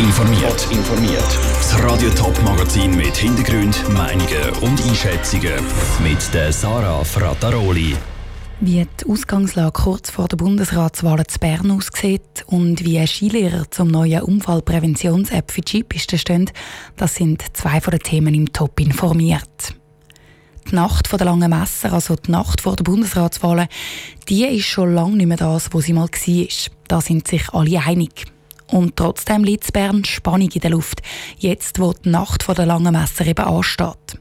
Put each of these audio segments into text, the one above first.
informiert. informiert. Das Radio Top Magazin mit Hintergrund, Meinungen und Einschätzungen mit der Sarah Frataroli. Wie die Ausgangslage kurz vor der Bundesratswahl zu Bern aussieht und wie Skilehrer zum neuen Unfallpräventions-App für Jeepisten stehen, das sind zwei von den Themen im Top informiert. Die Nacht der langen Messer, also die Nacht vor der Bundesratswahl, die ist schon lange nicht mehr das, wo sie mal war. Da sind sich alle einig. Und trotzdem liegt Bern Spannung in der Luft, jetzt wo die Nacht der langen Messer eben ansteht.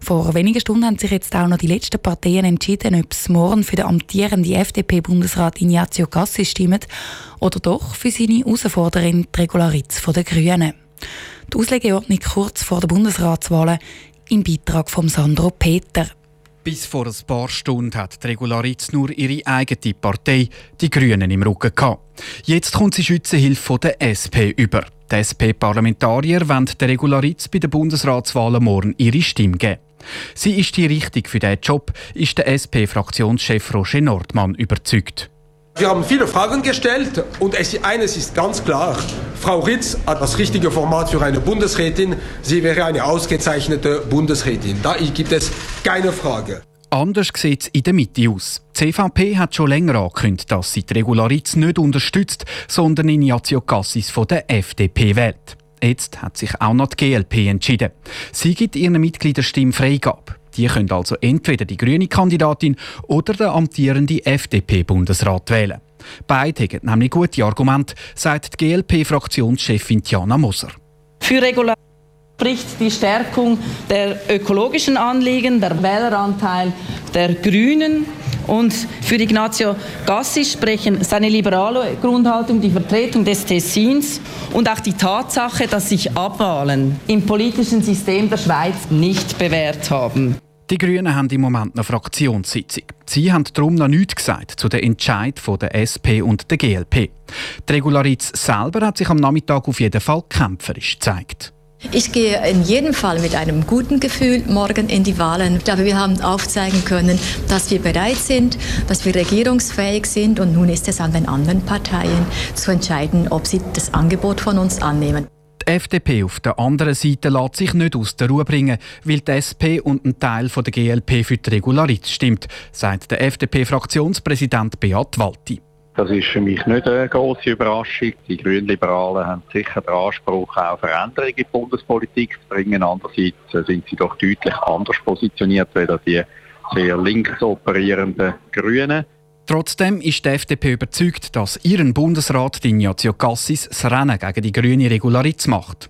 Vor wenigen Stunden haben sich jetzt auch noch die letzten Parteien entschieden, ob es morgen für den amtierenden FDP-Bundesrat Ignazio Cassi stimmt oder doch für seine Herausforderin die Regularitz der Grünen. Die Auslegeordnung kurz vor der Bundesratswahl im Beitrag von Sandro Peter. Bis vor ein paar Stunden hat die Regularitz nur ihre eigene Partei, die Grünen, im Rücken gehabt. Jetzt kommt sie Schützenhilfe von der SP über. Die SP-Parlamentarier wollen der Regularitz bei den Bundesratswahlen morgen ihre Stimme geben. Sie ist die Richtige für diesen Job, ist der SP-Fraktionschef Roger Nordmann überzeugt. Wir haben viele Fragen gestellt und es, eines ist ganz klar. Frau Ritz hat das richtige Format für eine Bundesrätin. Sie wäre eine ausgezeichnete Bundesrätin. Da gibt es keine Frage. Anders sieht es in der Mitte aus. Die CVP hat schon länger angekündigt, dass sie die Regularitz nicht unterstützt, sondern Ignazio Cassis von der FDP wählt. Jetzt hat sich auch noch die GLP entschieden. Sie gibt ihren Mitgliedern Stimmfreigabe. Die können also entweder die grüne Kandidatin oder den amtierenden FDP-Bundesrat wählen. Beide haben nämlich gute Argumente, sagt die GLP-Fraktionschefin Tiana Moser. Für Regular spricht die Stärkung der ökologischen Anliegen, der Wähleranteil der Grünen und für Ignazio Gassi sprechen seine liberale Grundhaltung, die Vertretung des Tessins und auch die Tatsache, dass sich Abwahlen im politischen System der Schweiz nicht bewährt haben. Die Grünen haben im Moment eine Fraktionssitzung. Sie haben darum noch nichts gesagt zu den Entscheid der SP und der GLP. Die Regularitz selber hat sich am Nachmittag auf jeden Fall kämpferisch gezeigt. Ich gehe in jedem Fall mit einem guten Gefühl morgen in die Wahlen. Ich glaube, wir haben aufzeigen können, dass wir bereit sind, dass wir regierungsfähig sind und nun ist es an den anderen Parteien zu entscheiden, ob sie das Angebot von uns annehmen. Die FDP auf der anderen Seite lässt sich nicht aus der Ruhe bringen, weil die SP und ein Teil der GLP für die Regularitz stimmt, sagt der FDP-Fraktionspräsident Beat Walti. Das ist für mich nicht eine große Überraschung. Die Grünliberalen haben sicher den Anspruch, auch Veränderungen in die Bundespolitik zu bringen. Andererseits sind sie doch deutlich anders positioniert als die sehr links operierenden Grünen. Trotzdem ist die FDP überzeugt, dass ihren Bundesrat Ignazio Cassis das Rennen gegen die grüne Regularitz macht.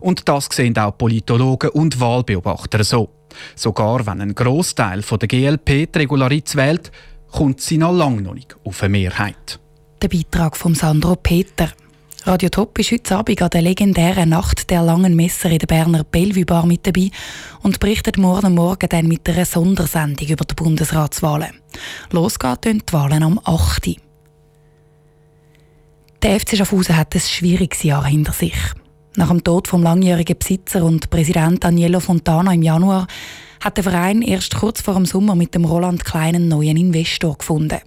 Und das sehen auch Politologen und Wahlbeobachter so. Sogar wenn ein Großteil der GLP die Regularitz wählt, kommt sie noch lange noch nicht auf eine Mehrheit. Der Beitrag von Sandro Peter. Radio Top ist heute Abend an der legendären Nacht der langen Messer in der Berner Bellevue Bar mit dabei und berichtet morgen Morgen dann mit einer Sondersendung über die Bundesratswahlen. Los geht die Wahlen am 8. Der FC Schaffhausen hat ein schwieriges Jahr hinter sich. Nach dem Tod vom langjährigen Besitzer und Präsident Danielo Fontana im Januar hat der Verein erst kurz vor dem Sommer mit dem Roland Kleinen neuen Investor gefunden.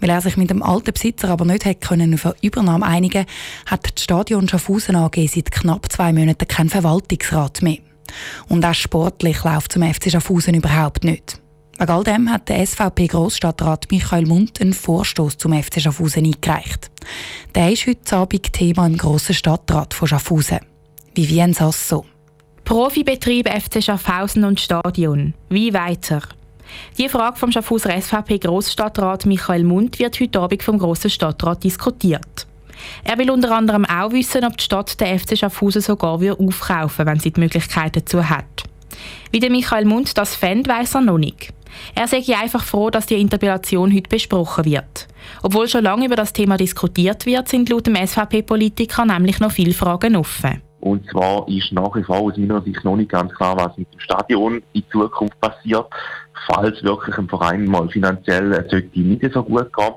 Weil er sich mit dem alten Besitzer aber nicht hätte können auf eine Übernahme einigen hat das Stadion Schaffhausen AG seit knapp zwei Monaten keinen Verwaltungsrat mehr. Und auch sportlich läuft zum FC Schaffhausen überhaupt nicht. Wegen all dem hat der SVP-Grossstadtrat Michael Mund einen Vorstoß zum FC Schaffhausen eingereicht. Der ist heute Abend Thema im grossen Stadtrat von Schaffhausen. Vivien Sasso. Profibetrieb FC Schaffhausen und Stadion. Wie weiter? Die Frage vom Schaffhauser SVP-Grossstadtrat Michael Mund wird heute Abend vom Grossen Stadtrat diskutiert. Er will unter anderem auch wissen, ob die Stadt den FC Schaffhausen sogar aufkaufen wenn sie die Möglichkeit dazu hat. Wie der Michael Mund das fände, weiss er noch nicht. Er sei einfach froh, dass die Interpellation heute besprochen wird. Obwohl schon lange über das Thema diskutiert wird, sind laut dem SVP-Politiker nämlich noch viele Fragen offen. Und zwar ist nach wie vor aus meiner Sicht noch nicht ganz klar, was mit dem Stadion in Zukunft passiert falls wirklich ein Verein mal finanziell sollte nicht so gut gehen.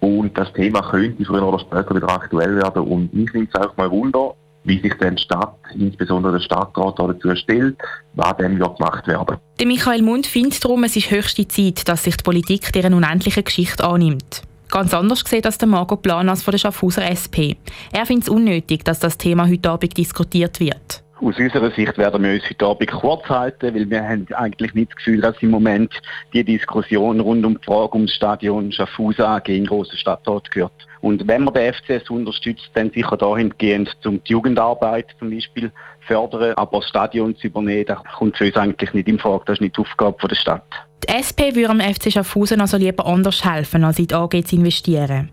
Und das Thema könnte früher oder später wieder aktuell werden. Und mich nimmt es auch mal Wunder, wie sich dann die Stadt, insbesondere der Stadtrat, dazu stellt, was wird gemacht werden. Der Michael Mund findet darum, es ist höchste Zeit, dass sich die Politik deren unendlichen Geschichte annimmt. Ganz anders sieht das der Marco Planas von der Schaffhauser SP. Er findet es unnötig, dass das Thema heute Abend diskutiert wird. Aus unserer Sicht werden wir uns heute Abend kurz halten, weil wir haben eigentlich nicht das Gefühl, dass im Moment die Diskussion rund um die Frage um das Stadion Schaffhausen AG in grossen Stadtort gehört. Und wenn man den FCS unterstützt, dann sicher dahingehend, um die Jugendarbeit zum Beispiel fördern, aber das Stadion zu übernehmen, das kommt für uns eigentlich nicht in Frage, das ist nicht die Aufgabe der Stadt. Die SP würde am FC Schaffhausen also lieber anders helfen, als in die AG zu investieren.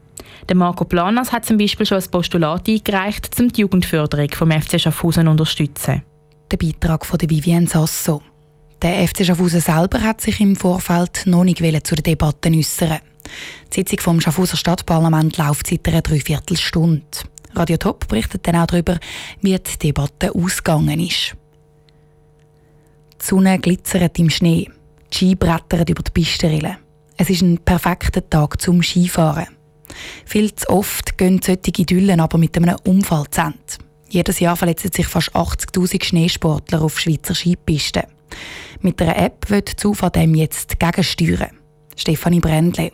Der Marco Planas hat zum Beispiel schon ein Postulat eingereicht, um die Jugendförderung vom FC Schaffhausen zu unterstützen. Der Beitrag von der Vivienne Sasso. Der FC Schaffhausen selber hat sich im Vorfeld noch nicht zu den Debatten äußern. Die Sitzung vom Schaffhauser Stadtparlament läuft seit einer Dreiviertelstunde. Radio Top berichtet dann auch darüber, wie die Debatte ausgegangen ist. Die Sonne glitzert im Schnee. Die Ski brettern über die Pistenrillen. Es ist ein perfekter Tag zum Skifahren. Viel zu oft gehen solche Idyllen aber mit einem Unfall zu Ende. Jedes Jahr verletzen sich fast 80.000 Schneesportler auf Schweizer Skipisten. Mit einer App wird Zufall dem jetzt gegensteuern. Stefanie Brändle.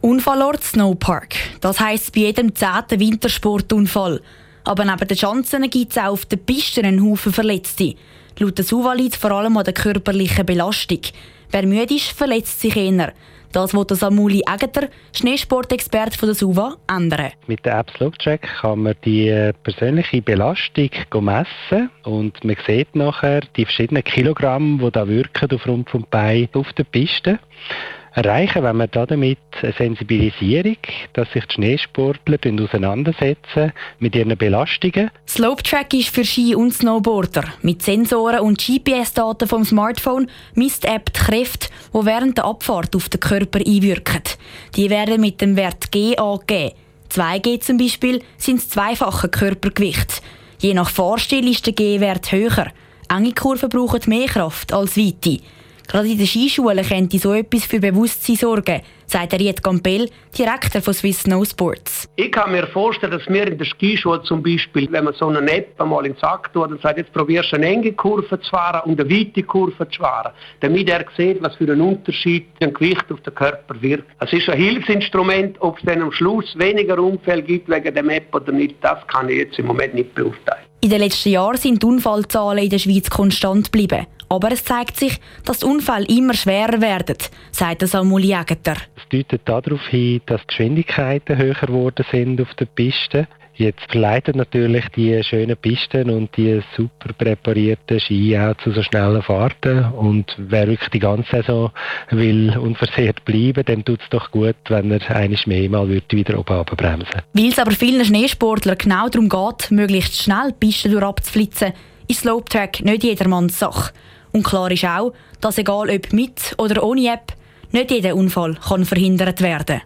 Unfallort Snowpark. Das heisst bei jedem zehnten Wintersportunfall. Aber neben den Chancen gibt es auch auf den Pisten einen Haufen Verletzte. Laut der SUVA liegt vor allem an der körperlichen Belastung. Wer müde ist, verletzt sich eher. Das will Samuli Egeter, Schneesportexperte von der SUVA, ändern. Mit der App Slopetrack kann man die äh, persönliche Belastung messen und man sieht nachher die verschiedenen Kilogramm, die da wirken auf Rund vom Bein auf der Piste erreichen, wenn wir damit eine Sensibilisierung, dass sich die Schneesportler auseinandersetzen mit ihren Belastungen. Slopetrack ist für Ski- und Snowboarder. Mit Sensoren und GPS-Daten vom Smartphone misst die App die Kräfte, die während der Abfahrt auf den Körper einwirken. Die werden mit dem Wert G angegeben. 2G zum Beispiel sind das zweifache Körpergewicht. Je nach Fahrstil ist der G-Wert höher. Enge Kurven brauchen mehr Kraft als weite. Gerade in den Skischulen könnte so etwas für Bewusstsein sorgen, sagt Riet Gampel, Direktor von Swiss Snow Sports. Ich kann mir vorstellen, dass wir in der Skischule zum Beispiel, wenn man so eine App einmal in den Sack tut und sagt, jetzt probierst du eine enge Kurve zu fahren und eine weite Kurve zu fahren, damit er sieht, was für einen Unterschied ein Gewicht auf den Körper wirkt. Es ist ein Hilfsinstrument, ob es dann am Schluss weniger Unfälle gibt wegen der App oder nicht, das kann ich jetzt im Moment nicht beurteilen. In den letzten Jahren sind die Unfallzahlen in der Schweiz konstant geblieben. Aber es zeigt sich, dass die Unfälle immer schwerer werden, sagt Samuel Jägeter. Es deutet darauf hin, dass die Geschwindigkeiten höher geworden sind auf der Piste. Jetzt verleiten natürlich die schönen Pisten und die super präparierten Ski auch zu so schnellen Fahrten. Und wer wirklich die ganze Saison will unversehrt bleiben, dem tut es doch gut, wenn er eines mehr mal wieder oben bremsen Weil es aber vielen Schneesportlern genau darum geht, möglichst schnell Pisten durchabzuflitzen, ist Slopetrack nicht jedermanns Sache. Und klar ist auch, dass egal ob mit oder ohne App, nicht jeder Unfall kann verhindert werden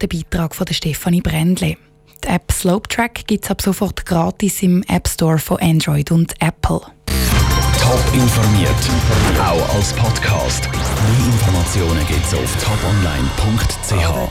Der Beitrag von Stefanie Brändle. Die App Slopetrack gibt es ab sofort gratis im App Store von Android und Apple. Top informiert, auch als Podcast. Mehr Informationen gibt es auf toponline.ch.